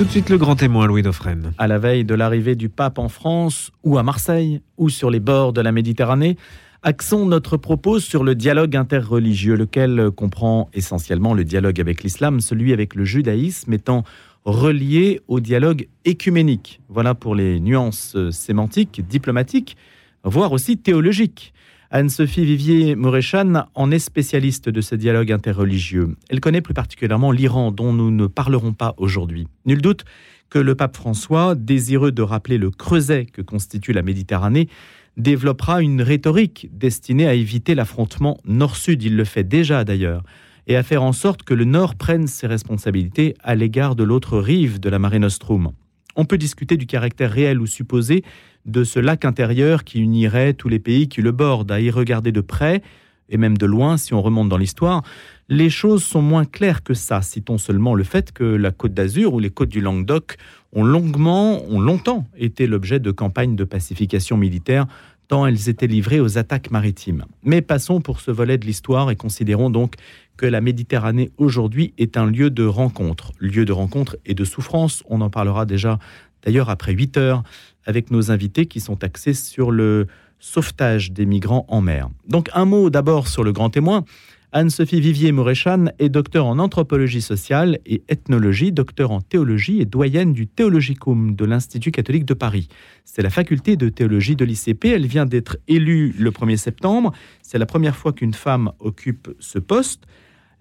Tout de suite le grand témoin, Louis Dauphren. À la veille de l'arrivée du pape en France, ou à Marseille, ou sur les bords de la Méditerranée, axons notre propos sur le dialogue interreligieux, lequel comprend essentiellement le dialogue avec l'islam, celui avec le judaïsme étant relié au dialogue écuménique. Voilà pour les nuances sémantiques, diplomatiques, voire aussi théologiques. Anne-Sophie Vivier-Moréchan en est spécialiste de ce dialogue interreligieux. Elle connaît plus particulièrement l'Iran, dont nous ne parlerons pas aujourd'hui. Nul doute que le pape François, désireux de rappeler le creuset que constitue la Méditerranée, développera une rhétorique destinée à éviter l'affrontement nord-sud, il le fait déjà d'ailleurs, et à faire en sorte que le nord prenne ses responsabilités à l'égard de l'autre rive de la Mare Nostrum. On peut discuter du caractère réel ou supposé de ce lac intérieur qui unirait tous les pays qui le bordent. À y regarder de près, et même de loin si on remonte dans l'histoire, les choses sont moins claires que ça. Citons seulement le fait que la côte d'Azur ou les côtes du Languedoc ont longuement, ont longtemps été l'objet de campagnes de pacification militaire tant elles étaient livrées aux attaques maritimes. Mais passons pour ce volet de l'histoire et considérons donc que la Méditerranée aujourd'hui est un lieu de rencontre, lieu de rencontre et de souffrance. On en parlera déjà d'ailleurs après 8 heures avec nos invités qui sont axés sur le sauvetage des migrants en mer. Donc un mot d'abord sur le grand témoin. Anne-Sophie Vivier-Moréchan est docteur en anthropologie sociale et ethnologie, docteur en théologie et doyenne du Théologicum de l'Institut catholique de Paris. C'est la faculté de théologie de l'ICP. Elle vient d'être élue le 1er septembre. C'est la première fois qu'une femme occupe ce poste.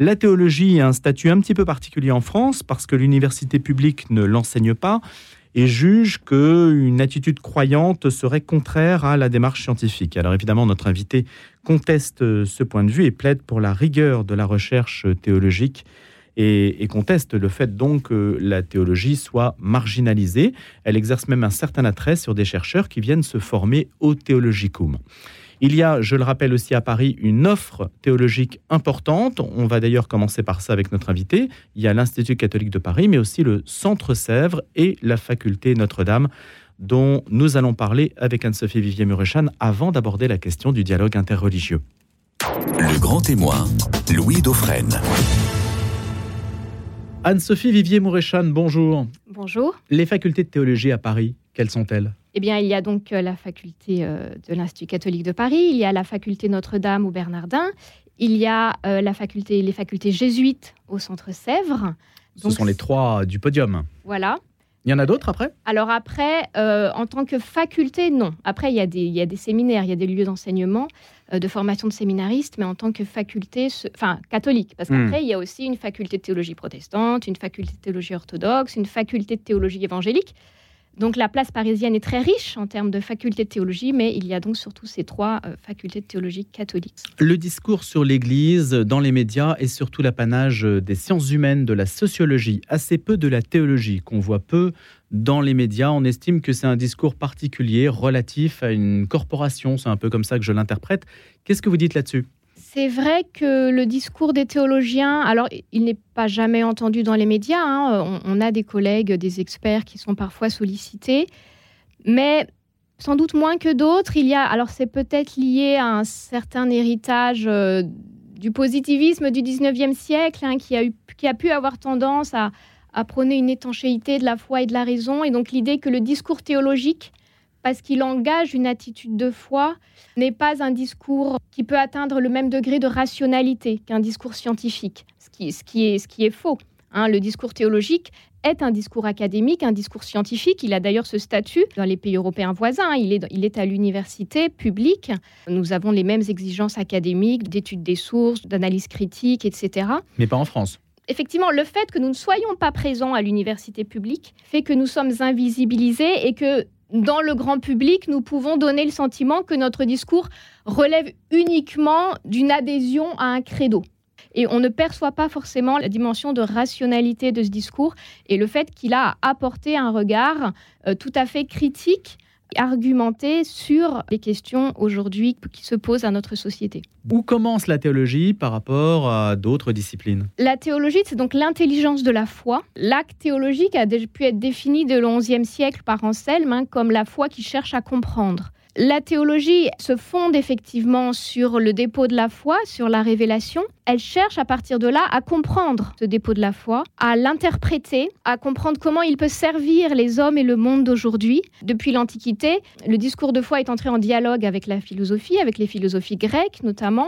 La théologie a un statut un petit peu particulier en France parce que l'université publique ne l'enseigne pas et juge qu'une attitude croyante serait contraire à la démarche scientifique. Alors évidemment, notre invité conteste ce point de vue et plaide pour la rigueur de la recherche théologique et, conteste le fait donc que la théologie soit marginalisée. Elle exerce même un certain attrait sur des chercheurs qui viennent se former au théologicum. Il y a, je le rappelle aussi à Paris, une offre théologique importante. On va d'ailleurs commencer par ça avec notre invité. Il y a l'Institut catholique de Paris, mais aussi le Centre Sèvres et la Faculté Notre-Dame, dont nous allons parler avec Anne-Sophie Vivier-Murechan avant d'aborder la question du dialogue interreligieux. Le grand témoin, Louis Dauphren. Anne-Sophie Vivier-Mouréchan, bonjour. Bonjour. Les facultés de théologie à Paris, quelles sont-elles? Eh bien, il y a donc euh, la faculté euh, de l'Institut catholique de Paris, il y a la faculté Notre-Dame au Bernardin, il y a euh, la faculté, les facultés jésuites au Centre Sèvres. Ce sont les trois du podium. Voilà. Il y en a d'autres après? Alors après, en tant que faculté, non. Après, il y a des, il y a des séminaires, il y a des lieux d'enseignement, de formation de séminaristes, mais en tant que faculté, enfin catholique, parce hmm. qu'après, il y a aussi une faculté de théologie protestante, une faculté de théologie orthodoxe, une faculté de théologie évangélique. Donc la place parisienne est très riche en termes de facultés de théologie, mais il y a donc surtout ces trois euh, facultés de théologie catholiques. Le discours sur l'Église dans les médias est surtout l'apanage des sciences humaines, de la sociologie, assez peu de la théologie, qu'on voit peu dans les médias. On estime que c'est un discours particulier relatif à une corporation, c'est un peu comme ça que je l'interprète. Qu'est-ce que vous dites là-dessus? C'est vrai que le discours des théologiens, alors il n'est pas jamais entendu dans les médias, hein. on, a des collègues, des experts qui sont parfois sollicités, mais sans doute moins que d'autres. Il y a, alors c'est peut-être lié à un certain héritage euh, du positivisme du 19e siècle hein, qui, a pu avoir tendance à, à prôner une étanchéité de la foi et de la raison, et donc l'idée que le discours théologique parce qu'il engage une attitude de foi, n'est pas un discours qui peut atteindre le même degré de rationalité qu'un discours scientifique, ce qui, ce qui, est, ce qui est faux. Hein. le discours théologique est un discours académique, un discours scientifique. Il a d'ailleurs ce statut dans les pays européens voisins. Il est, il est à l'université publique. Nous avons les mêmes exigences académiques, d'études des sources, d'analyse critique, etc. Mais pas en France effectivement, le fait que nous ne soyons pas présents à l'université publique fait que nous sommes invisibilisés et que dans le grand public, nous pouvons donner le sentiment que notre discours relève uniquement d'une adhésion à un credo. Et on ne perçoit pas forcément la dimension de rationalité de ce discours et le fait qu'il a apporté un regard euh, tout à fait critique argumenter sur les questions aujourd'hui qui se posent à notre société. Où commence la théologie par rapport à d'autres disciplines? La théologie, c'est donc l'intelligence de la foi. L'acte théologique a pu être défini dès le XIe siècle par Anselme hein, comme la foi qui cherche à comprendre. La théologie se fonde effectivement sur le dépôt de la foi, sur la révélation. Elle cherche à partir de là à comprendre ce dépôt de la foi, à l'interpréter, à comprendre comment il peut servir les hommes et le monde d'aujourd'hui. Depuis l'Antiquité, le discours de foi est entré en dialogue avec la philosophie, avec les philosophies grecques notamment.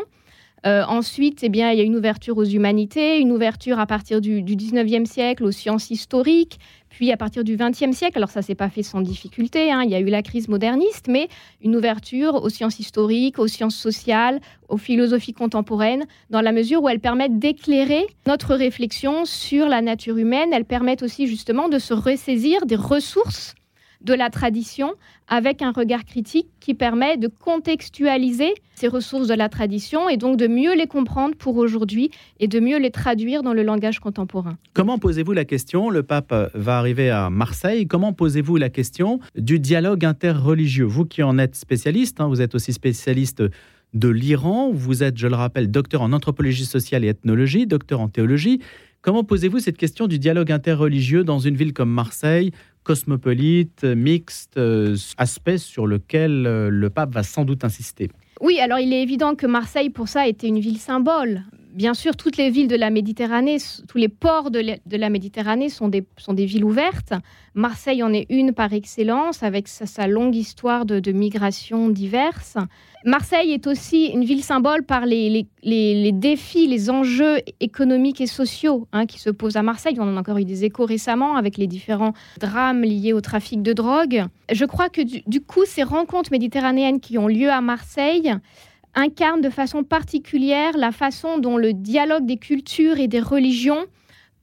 Euh, ensuite, eh bien, il y a une ouverture aux humanités, une ouverture à partir du, du 19e siècle aux sciences historiques, puis à partir du XXe siècle, alors ça s'est pas fait sans difficulté, hein, il y a eu la crise moderniste, mais une ouverture aux sciences historiques, aux sciences sociales, aux philosophies contemporaines, dans la mesure où elles permettent d'éclairer notre réflexion sur la nature humaine. Elles permettent aussi justement de se ressaisir des ressources de la tradition avec un regard critique qui permet de contextualiser ces ressources de la tradition et donc de mieux les comprendre pour aujourd'hui et de mieux les traduire dans le langage contemporain. Comment posez-vous la question? Le pape va arriver à Marseille. Comment posez-vous la question du dialogue interreligieux? Vous qui en êtes spécialiste, hein, vous êtes aussi spécialiste de l'Iran, vous êtes, je le rappelle, docteur en anthropologie sociale et ethnologie, docteur en théologie. Comment posez-vous cette question du dialogue interreligieux dans une ville comme Marseille, cosmopolite, mixte, euh, aspect sur lequel euh, le pape va sans doute insister. Oui, alors il est évident que Marseille, pour ça, était une ville symbole. Bien sûr, toutes les villes de la Méditerranée, tous les ports de la Méditerranée sont des, sont des villes ouvertes. Marseille en est une par excellence, avec sa, longue histoire de, de migrations diverses. Marseille est aussi une ville symbole par les, les, défis, les enjeux économiques et sociaux hein, qui se posent à Marseille. On en a encore eu des échos récemment avec les différents drames liés au trafic de drogue. Je crois que du, coup, ces rencontres méditerranéennes qui ont lieu à Marseille incarnent de façon particulière la façon dont le dialogue des cultures et des religions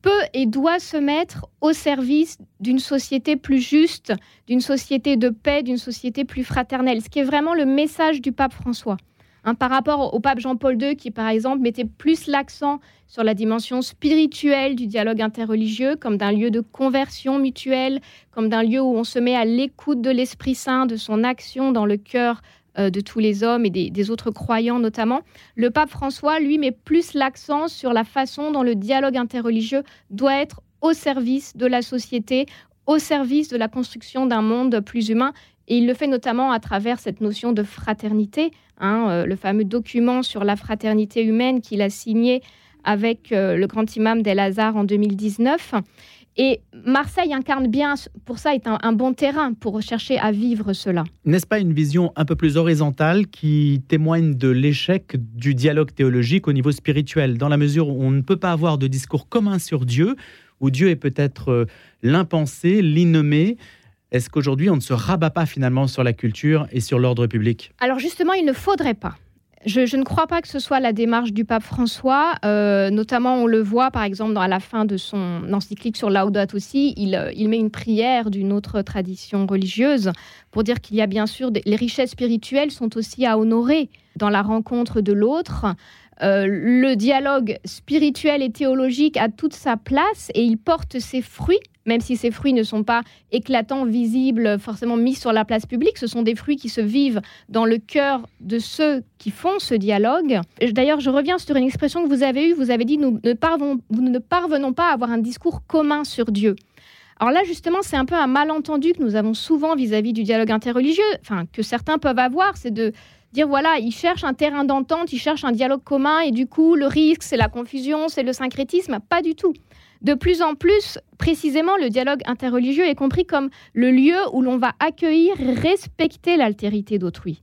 peut et doit se mettre au service d'une société plus juste, d'une société de paix, d'une société plus fraternelle, ce qui est vraiment le message du pape François. Hein, par rapport au pape Jean-Paul II, qui par exemple mettait plus l'accent sur la dimension spirituelle du dialogue interreligieux, comme d'un lieu de conversion mutuelle, comme d'un lieu où on se met à l'écoute de l'Esprit Saint, de son action dans le cœur de tous les hommes et des, autres croyants notamment. Le pape François, lui, met plus l'accent sur la façon dont le dialogue interreligieux doit être au service de la société, au service de la construction d'un monde plus humain. Et il le fait notamment à travers cette notion de fraternité, hein, euh, le fameux document sur la fraternité humaine qu'il a signé avec euh, le grand imam d'El Azhar en 2019. Et Marseille incarne bien, pour ça, est un, bon terrain pour chercher à vivre cela. N'est-ce pas une vision un peu plus horizontale qui témoigne de l'échec du dialogue théologique au niveau spirituel, dans la mesure où on ne peut pas avoir de discours commun sur Dieu, où Dieu est peut-être euh, l'impensé, l'innommé, est-ce qu'aujourd'hui on ne se rabat pas finalement sur la culture et sur l'ordre public? Alors justement, il ne faudrait pas. Je, ne crois pas que ce soit la démarche du pape François. Euh, notamment, on le voit par exemple à la fin de son encyclique sur Laudato aussi, il, euh, il met une prière d'une autre tradition religieuse pour dire qu'il y a bien sûr les richesses spirituelles sont aussi à honorer dans la rencontre de l'autre. Euh, le dialogue spirituel et théologique a toute sa place et il porte ses fruits, même si ces fruits ne sont pas éclatants, visibles, forcément mis sur la place publique. Ce sont des fruits qui se vivent dans le cœur de ceux qui font ce dialogue. D'ailleurs, je reviens sur une expression que vous avez eue. Vous avez dit nous ne, parvenons, nous ne parvenons pas à avoir un discours commun sur Dieu. Alors là, justement, c'est un peu un malentendu que nous avons souvent vis-à-vis -vis du dialogue interreligieux, enfin, que certains peuvent avoir, c'est de dire voilà, ils cherchent un terrain d'entente, ils cherchent un dialogue commun et du coup, le risque, c'est la confusion, c'est le syncrétisme. Pas du tout. De plus en plus, précisément, le dialogue interreligieux est compris comme le lieu où l'on va accueillir, respecter l'altérité d'autrui.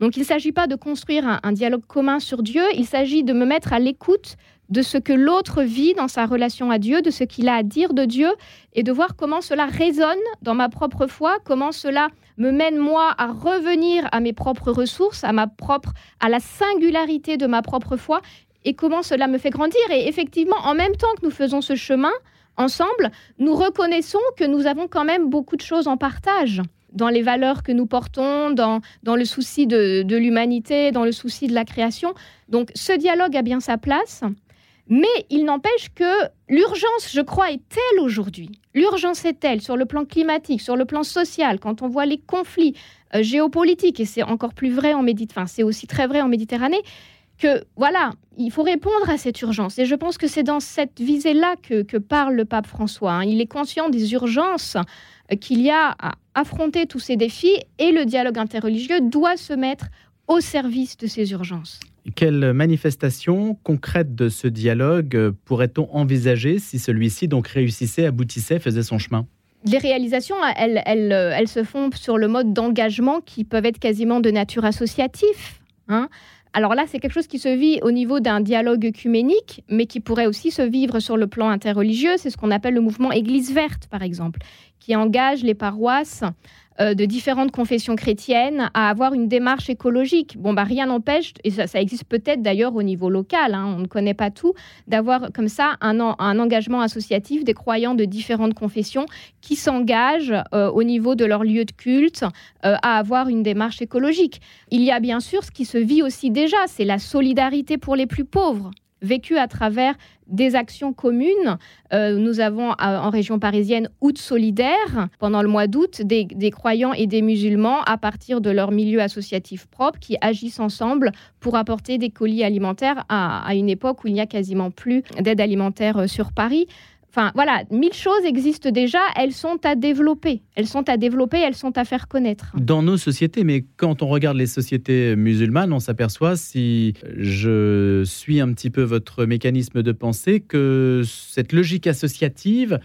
Donc il ne s'agit pas de construire un, dialogue commun sur Dieu, il s'agit de me mettre à l'écoute de ce que l'autre vit dans sa relation à Dieu, de ce qu'il a à dire de Dieu, et de voir comment cela résonne dans ma propre foi, comment cela me mène moi à revenir à mes propres ressources, à ma propre, à la singularité de ma propre foi, et comment cela me fait grandir. Et effectivement, en même temps que nous faisons ce chemin ensemble, nous reconnaissons que nous avons quand même beaucoup de choses en partage dans les valeurs que nous portons, dans, dans le souci de, de l'humanité, dans le souci de la création. Donc ce dialogue a bien sa place. Mais il n'empêche que l'urgence, je crois, est telle aujourd'hui. L'urgence est telle sur le plan climatique, sur le plan social, quand on voit les conflits euh, géopolitiques, et c'est encore plus vrai en enfin, c'est aussi très vrai en Méditerranée, que voilà, il faut répondre à cette urgence. Et je pense que c'est dans cette visée-là que, parle le pape François. Hein. Il est conscient des urgences euh, qu'il y a à affronter tous ces défis et le dialogue interreligieux doit se mettre au service de ces urgences. Quelle manifestation concrète de ce dialogue euh, pourrait-on envisager si celui-ci donc réussissait, aboutissait, faisait son chemin? Les réalisations, elles, elles, euh, elles, se font sur le mode d'engagement qui peuvent être quasiment de nature associative. Hein alors là, c'est quelque chose qui se vit au niveau d'un dialogue œcuménique, mais qui pourrait aussi se vivre sur le plan interreligieux. C'est ce qu'on appelle le mouvement Église verte, par exemple, qui engage les paroisses euh, de différentes confessions chrétiennes à avoir une démarche écologique. Bon, bah, rien n'empêche, et ça, existe peut-être d'ailleurs au niveau local, hein, on ne connaît pas tout, d'avoir comme ça un, un, engagement associatif des croyants de différentes confessions qui s'engagent euh, au niveau de leur lieu de culte euh, à avoir une démarche écologique. Il y a bien sûr ce qui se vit aussi déjà, c'est la solidarité pour les plus pauvres vécu à travers des actions communes. Euh, nous avons euh, en région parisienne Août solidaire pendant le mois d'août des, croyants et des musulmans à partir de leur milieu associatif propre qui agissent ensemble pour apporter des colis alimentaires à, à une époque où il n'y a quasiment plus d'aide alimentaire euh, sur Paris. Enfin, voilà, mille choses existent déjà, elles sont à développer. Elles sont à développer, elles sont à faire connaître. Dans nos sociétés, mais quand on regarde les sociétés musulmanes, on s'aperçoit, si je suis un petit peu votre mécanisme de pensée, que cette logique associative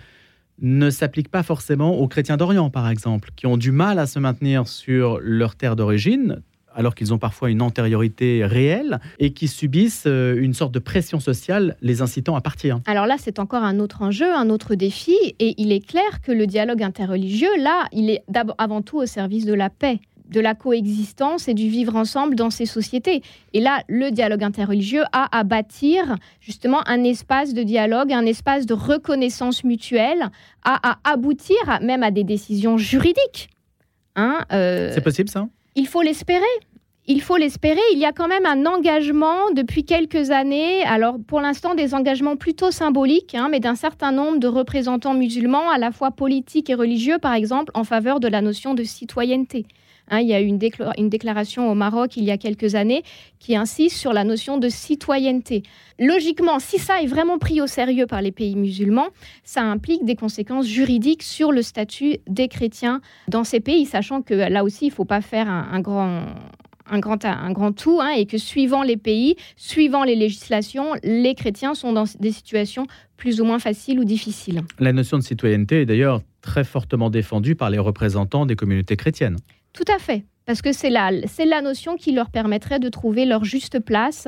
ne s'applique pas forcément aux chrétiens d'Orient, par exemple, qui ont du mal à se maintenir sur leur terre d'origine, alors qu'ils ont parfois une antériorité réelle et qui subissent euh, une sorte de pression sociale les incitant à partir. Alors là, c'est encore un autre enjeu, un autre défi, et il est clair que le dialogue interreligieux, là, il est avant tout au service de la paix de la coexistence et du vivre ensemble dans ces sociétés. Et là, le dialogue interreligieux a à bâtir justement un espace de dialogue, un espace de reconnaissance mutuelle, à, à aboutir même à des décisions juridiques. Hein, euh, c'est possible ça? Il faut l'espérer. Il faut l'espérer. Il y a quand même un engagement depuis quelques années, alors pour l'instant des engagements plutôt symboliques, hein, mais d'un certain nombre de représentants musulmans, à la fois politiques et religieux, par exemple, en faveur de la notion de citoyenneté. Hein, il y a eu une, déclaration au Maroc il y a quelques années qui insiste sur la notion de citoyenneté. Logiquement, si ça est vraiment pris au sérieux par les pays musulmans, ça implique des conséquences juridiques sur le statut des chrétiens dans ces pays, sachant que là aussi, il ne faut pas faire un grand tout, hein, et que suivant les pays, suivant les législations, les chrétiens sont dans des situations plus ou moins faciles ou difficiles. La notion de citoyenneté est d'ailleurs très fortement défendue par les représentants des communautés chrétiennes. Tout à fait, parce que c'est la, c'est la notion qui leur permettrait de trouver leur juste place,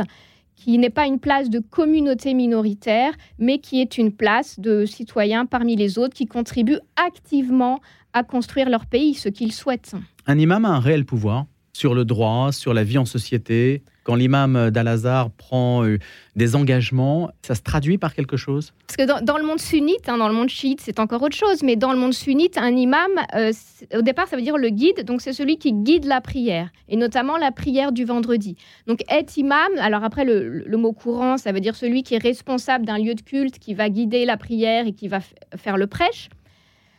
qui n'est pas une place de communauté minoritaire, mais qui est une place de citoyens parmi les autres qui contribuent activement à construire leur pays, ce qu'ils souhaitent. Un imam a un réel pouvoir sur le droit, sur la vie en société, quand l'imam d'Al-Azhar prend euh, des engagements, ça se traduit par quelque chose? Parce que dans, le monde sunnite, hein, dans le monde chiite, c'est encore autre chose, mais dans le monde sunnite, un imam, euh, au départ, ça veut dire le guide, donc c'est celui qui guide la prière, et notamment la prière du vendredi. Donc être imam, alors après, le, le mot courant, ça veut dire celui qui est responsable d'un lieu de culte, qui va guider la prière et qui va faire le prêche.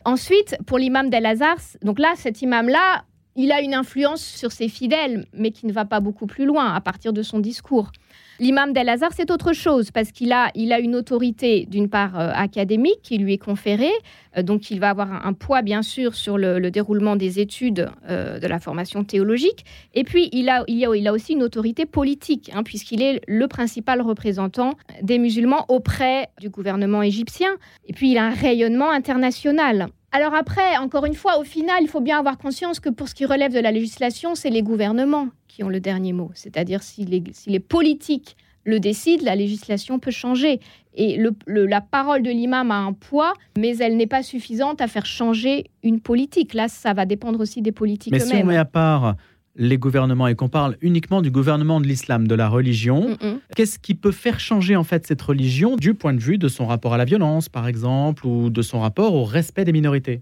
Ensuite, pour l'imam d'Al-Azhar, donc là, cet imam-là, il a une influence sur ses fidèles, mais qui ne va pas beaucoup plus loin à partir de son discours. L'imam d'El-Azhar, c'est autre chose, parce qu'il a, il a une autorité, d'une part euh, académique, qui lui est conférée, euh, donc il va avoir un, poids, bien sûr, sur le, déroulement des études euh, de la formation théologique, et puis il a, il a, aussi une autorité politique, hein, puisqu'il est le principal représentant des musulmans auprès du gouvernement égyptien, et puis il a un rayonnement international. Alors après, encore une fois, au final, il faut bien avoir conscience que pour ce qui relève de la législation, c'est les gouvernements qui ont le dernier mot. C'est-à-dire si les, politiques le décident, la législation peut changer. Et la parole de l'imam a un poids, mais elle n'est pas suffisante à faire changer une politique. Là, ça va dépendre aussi des politiques eux-mêmes. Mais si on met à part les gouvernements et qu'on parle uniquement du gouvernement de l'islam, de la religion, qu'est-ce qui peut faire changer en fait cette religion du point de vue de son rapport à la violence, par exemple, ou de son rapport au respect des minorités?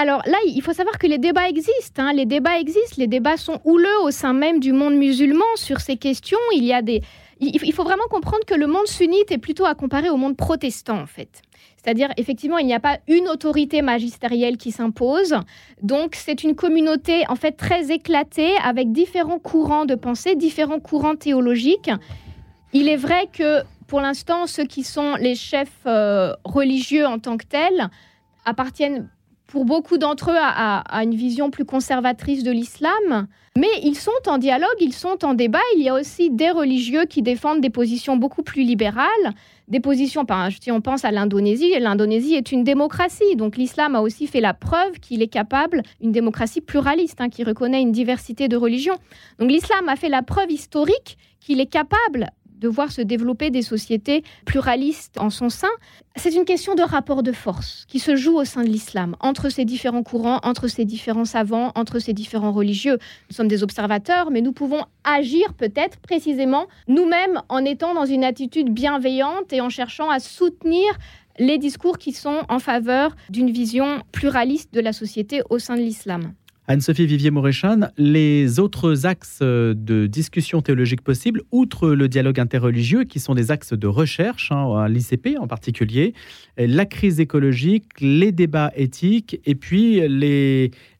Alors là, il faut savoir que les débats existent. Hein. Les débats existent. Les débats sont houleux au sein même du monde musulman sur ces questions. Il y a des. Il faut vraiment comprendre que le monde sunnite est plutôt à comparer au monde protestant, en fait. C'est-à-dire, effectivement, il n'y a pas une autorité magistérielle qui s'impose. Donc, c'est une communauté, en fait, très éclatée, avec différents courants de pensée, différents courants théologiques. Il est vrai que, pour l'instant, ceux qui sont les chefs euh, religieux en tant que tels appartiennent pour beaucoup d'entre eux à, une vision plus conservatrice de l'islam. Mais ils sont en dialogue, ils sont en débat. Il y a aussi des religieux qui défendent des positions beaucoup plus libérales, des positions, si on pense à l'Indonésie, l'Indonésie est une démocratie. Donc l'islam a aussi fait la preuve qu'il est capable, une démocratie pluraliste, hein, qui reconnaît une diversité de religions. Donc l'islam a fait la preuve historique qu'il est capable de voir se développer des sociétés pluralistes en son sein. C'est une question de rapport de force qui se joue au sein de l'islam, entre ces différents courants, entre ces différents savants, entre ces différents religieux. Nous sommes des observateurs, mais nous pouvons agir peut-être précisément nous-mêmes en étant dans une attitude bienveillante et en cherchant à soutenir les discours qui sont en faveur d'une vision pluraliste de la société au sein de l'islam. Anne-Sophie Vivier-Moréchan, les autres axes de discussion théologique possibles, outre le dialogue interreligieux, qui sont des axes de recherche, hein, à l'ICP en particulier, la crise écologique, les débats éthiques et puis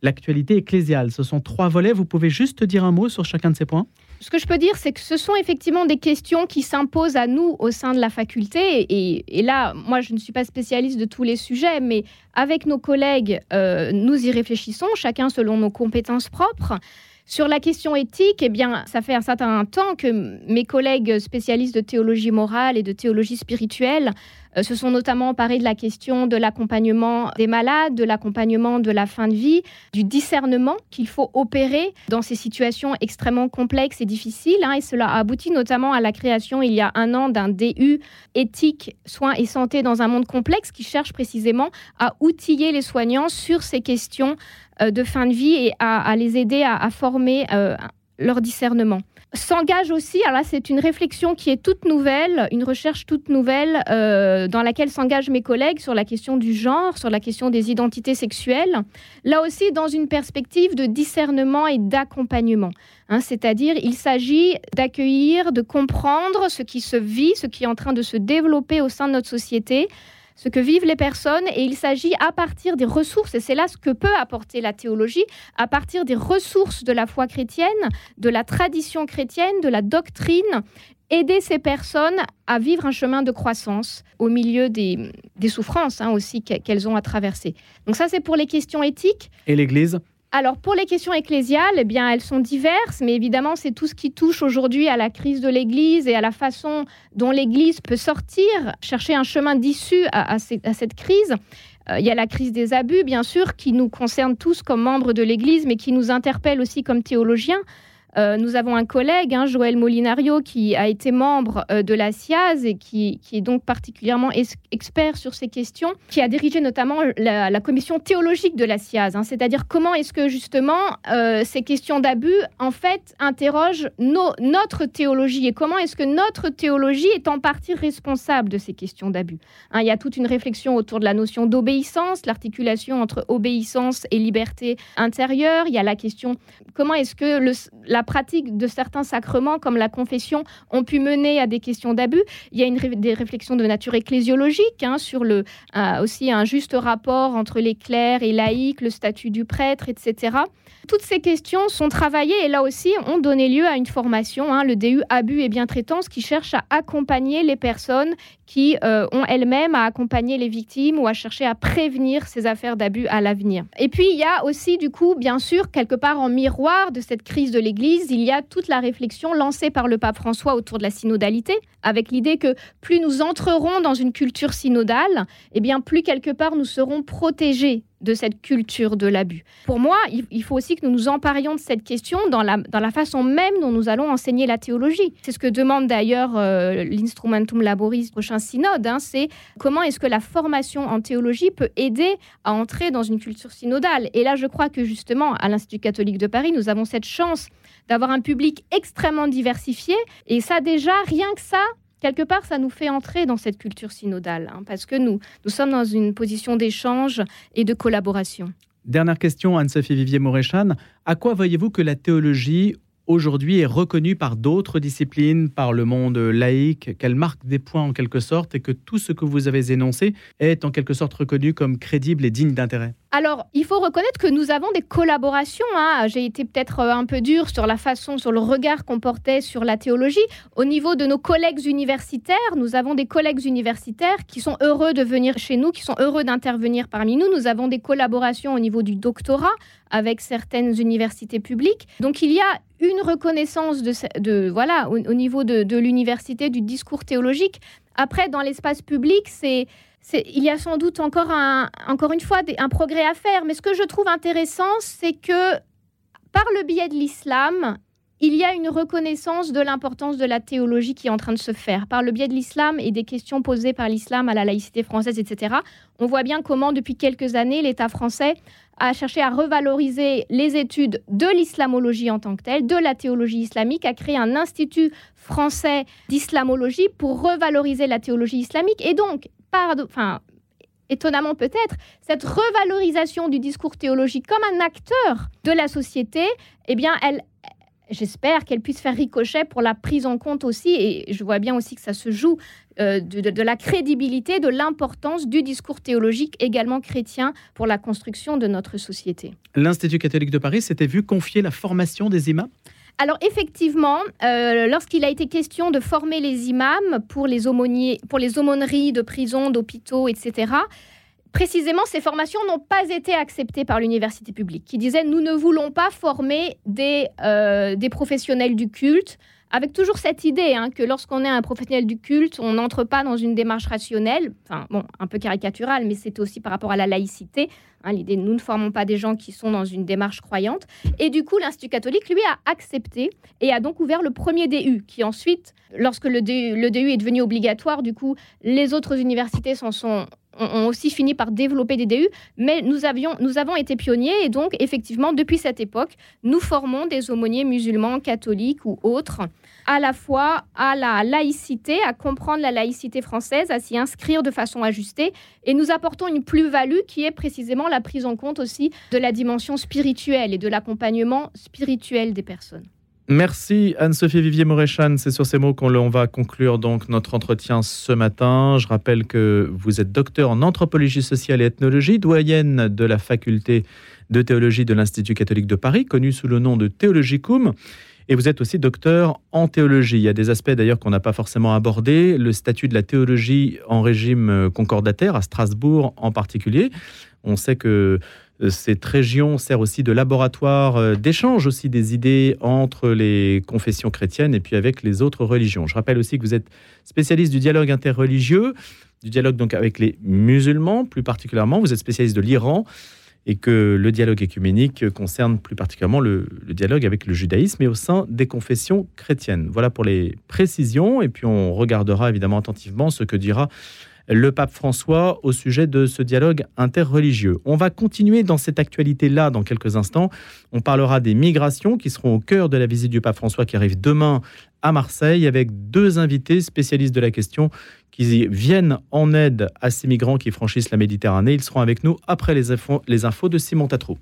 l'actualité ecclésiale. Ce sont trois volets. Vous pouvez juste dire un mot sur chacun de ces points? Ce que je peux dire, c'est que ce sont effectivement des questions qui s'imposent à nous au sein de la faculté. Et, là, moi, je ne suis pas spécialiste de tous les sujets, mais avec nos collègues, euh, nous y réfléchissons, chacun selon nos compétences propres. Sur la question éthique, eh bien, ça fait un certain temps que mes collègues spécialistes de théologie morale et de théologie spirituelle euh, se sont notamment emparés de la question de l'accompagnement des malades, de l'accompagnement de la fin de vie, du discernement qu'il faut opérer dans ces situations extrêmement complexes et difficiles. Hein, et cela a abouti notamment à la création il y a un an d'un DU éthique, soins et santé dans un monde complexe qui cherche précisément à outiller les soignants sur ces questions de fin de vie et à, les aider à, former euh, leur discernement s'engage aussi, alors là c'est une réflexion qui est toute nouvelle, une recherche toute nouvelle euh, dans laquelle s'engagent mes collègues sur la question du genre, sur la question des identités sexuelles, là aussi dans une perspective de discernement et d'accompagnement. Hein, c'est-à-dire il s'agit d'accueillir, de comprendre ce qui se vit, ce qui est en train de se développer au sein de notre société, ce que vivent les personnes et il s'agit à partir des ressources, et c'est là ce que peut apporter la théologie, à partir des ressources de la foi chrétienne, de la tradition chrétienne, de la doctrine, aider ces personnes à vivre un chemin de croissance au milieu des, souffrances hein, aussi qu'elles ont à traverser. Donc ça, c'est pour les questions éthiques. Et l'Église? Alors pour les questions ecclésiales, eh bien elles sont diverses, mais évidemment c'est tout ce qui touche aujourd'hui à la crise de l'Église et à la façon dont l'Église peut sortir, chercher un chemin d'issue à, cette crise. Euh, il y a la crise des abus, bien sûr, qui nous concerne tous comme membres de l'Église, mais qui nous interpelle aussi comme théologiens. Euh, nous avons un collègue, hein, Joël Molinario, qui a été membre euh, de la SIAZ et qui, est donc particulièrement expert sur ces questions, qui a dirigé notamment la, commission théologique de la SIAZ, hein. c'est-à-dire comment est-ce que justement euh, ces questions d'abus, en fait, interrogent notre théologie et comment est-ce que notre théologie est en partie responsable de ces questions d'abus. Hein. il y a toute une réflexion autour de la notion d'obéissance, l'articulation entre obéissance et liberté intérieure. Il y a la question comment est-ce que la la pratique de certains sacrements, comme la confession, ont pu mener à des questions d'abus. Il y a des réflexions de nature ecclésiologique hein, sur euh, aussi un juste rapport entre les clercs et laïcs, le statut du prêtre, etc. Toutes ces questions sont travaillées et là aussi ont donné lieu à une formation, hein, le DU Abus et Bientraitance, qui cherche à accompagner les personnes qui euh, ont elles-mêmes à accompagner les victimes ou à chercher à prévenir ces affaires d'abus à l'avenir. Et puis il y a aussi du coup, bien sûr, quelque part en miroir de cette crise de l'Église, il y a toute la réflexion lancée par le pape François autour de la synodalité, avec l'idée que plus nous entrerons dans une culture synodale, eh bien plus quelque part nous serons protégés de cette culture de l'abus. Pour moi, il faut aussi que nous nous emparions de cette question dans la, dans la façon même dont nous allons enseigner la théologie. C'est ce que demande d'ailleurs euh, l'Instrumentum Laboris prochain synode, hein, c'est comment est-ce que la formation en théologie peut aider à entrer dans une culture synodale. Et là, je crois que justement, à l'Institut catholique de Paris, nous avons cette chance d'avoir un public extrêmement diversifié. Et ça déjà, rien que ça, quelque part, ça nous fait entrer dans cette culture synodale, hein, parce que nous, nous sommes dans une position d'échange et de collaboration. Dernière question, Anne-Sophie Vivier-Moréchan. À quoi voyez-vous que la théologie aujourd'hui est reconnue par d'autres disciplines, par le monde laïque, qu'elle marque des points en quelque sorte et que tout ce que vous avez énoncé est en quelque sorte reconnu comme crédible et digne d'intérêt? Alors, il faut reconnaître que nous avons des collaborations. Hein. J'ai été peut-être euh, un peu dur sur la façon, sur le regard qu'on portait sur la théologie. Au niveau de nos collègues universitaires, nous avons des collègues universitaires qui sont heureux de venir chez nous, qui sont heureux d'intervenir parmi nous. Nous avons des collaborations au niveau du doctorat avec certaines universités publiques. Donc, il y a une reconnaissance de, voilà, au, niveau de l'université, du discours théologique. Après, dans l'espace public, c'est il y a sans doute encore, un, encore une fois un progrès à faire. Mais ce que je trouve intéressant, c'est que par le biais de l'islam, il y a une reconnaissance de l'importance de la théologie qui est en train de se faire. Par le biais de l'islam et des questions posées par l'islam à la laïcité française, etc., on voit bien comment, depuis quelques années, l'État français a cherché à revaloriser les études de l'islamologie en tant que telle, de la théologie islamique, a créé un institut français d'islamologie pour revaloriser la théologie islamique. Et donc, étonnamment peut-être, cette revalorisation du discours théologique comme un acteur de la société, eh bien, elle, j'espère qu'elle puisse faire ricochet pour la prise en compte aussi, et je vois bien aussi que ça se joue euh, de, la crédibilité, de l'importance du discours théologique également chrétien pour la construction de notre société. L'Institut catholique de Paris s'était vu confier la formation des imams? Alors effectivement, euh, lorsqu'il a été question de former les imams pour les, pour les aumôneries de prisons, d'hôpitaux, etc., précisément, ces formations n'ont pas été acceptées par l'université publique, qui disait nous ne voulons pas former des, euh, des professionnels du culte, avec toujours cette idée hein, que lorsqu'on est un professionnel du culte, on n'entre pas dans une démarche rationnelle, enfin bon, un peu caricaturale, mais c'est aussi par rapport à la laïcité. Hein, l'idée, nous ne formons pas des gens qui sont dans une démarche croyante. Et du coup, l'Institut catholique, lui, a accepté et a donc ouvert le premier DU, qui ensuite, lorsque le DU, le DU est devenu obligatoire, du coup, les autres universités s'en sont ont aussi fini par développer des DU, mais nous, avions, nous avons été pionniers et donc effectivement depuis cette époque, nous formons des aumôniers musulmans, catholiques ou autres, à la fois à la laïcité, à comprendre la laïcité française, à s'y inscrire de façon ajustée et nous apportons une plus-value qui est précisément la prise en compte aussi de la dimension spirituelle et de l'accompagnement spirituel des personnes. Merci Anne-Sophie Vivier-Moréchan. C'est sur ces mots qu'on va conclure donc notre entretien ce matin. Je rappelle que vous êtes docteur en anthropologie sociale et ethnologie, doyenne de la faculté de théologie de l'Institut catholique de Paris, connu sous le nom de Théologicum. Et vous êtes aussi docteur en théologie. Il y a des aspects d'ailleurs qu'on n'a pas forcément abordés. Le statut de la théologie en régime concordataire, à Strasbourg en particulier. On sait que euh, cette région sert aussi de laboratoire euh, d'échange aussi des idées entre les confessions chrétiennes et puis avec les autres religions. Je rappelle aussi que vous êtes spécialiste du dialogue interreligieux, du dialogue donc avec les musulmans plus particulièrement. Vous êtes spécialiste de l'Iran et que le dialogue écuménique concerne plus particulièrement le, le, dialogue avec le judaïsme et au sein des confessions chrétiennes. Voilà pour les précisions et puis on regardera évidemment attentivement ce que dira le pape François au sujet de ce dialogue interreligieux. On va continuer dans cette actualité-là dans quelques instants. On parlera des migrations qui seront au cœur de la visite du pape François qui arrive demain à Marseille avec deux invités spécialistes de la question qui viennent en aide à ces migrants qui franchissent la Méditerranée. Ils seront avec nous après les infos, de Simon Tatrou.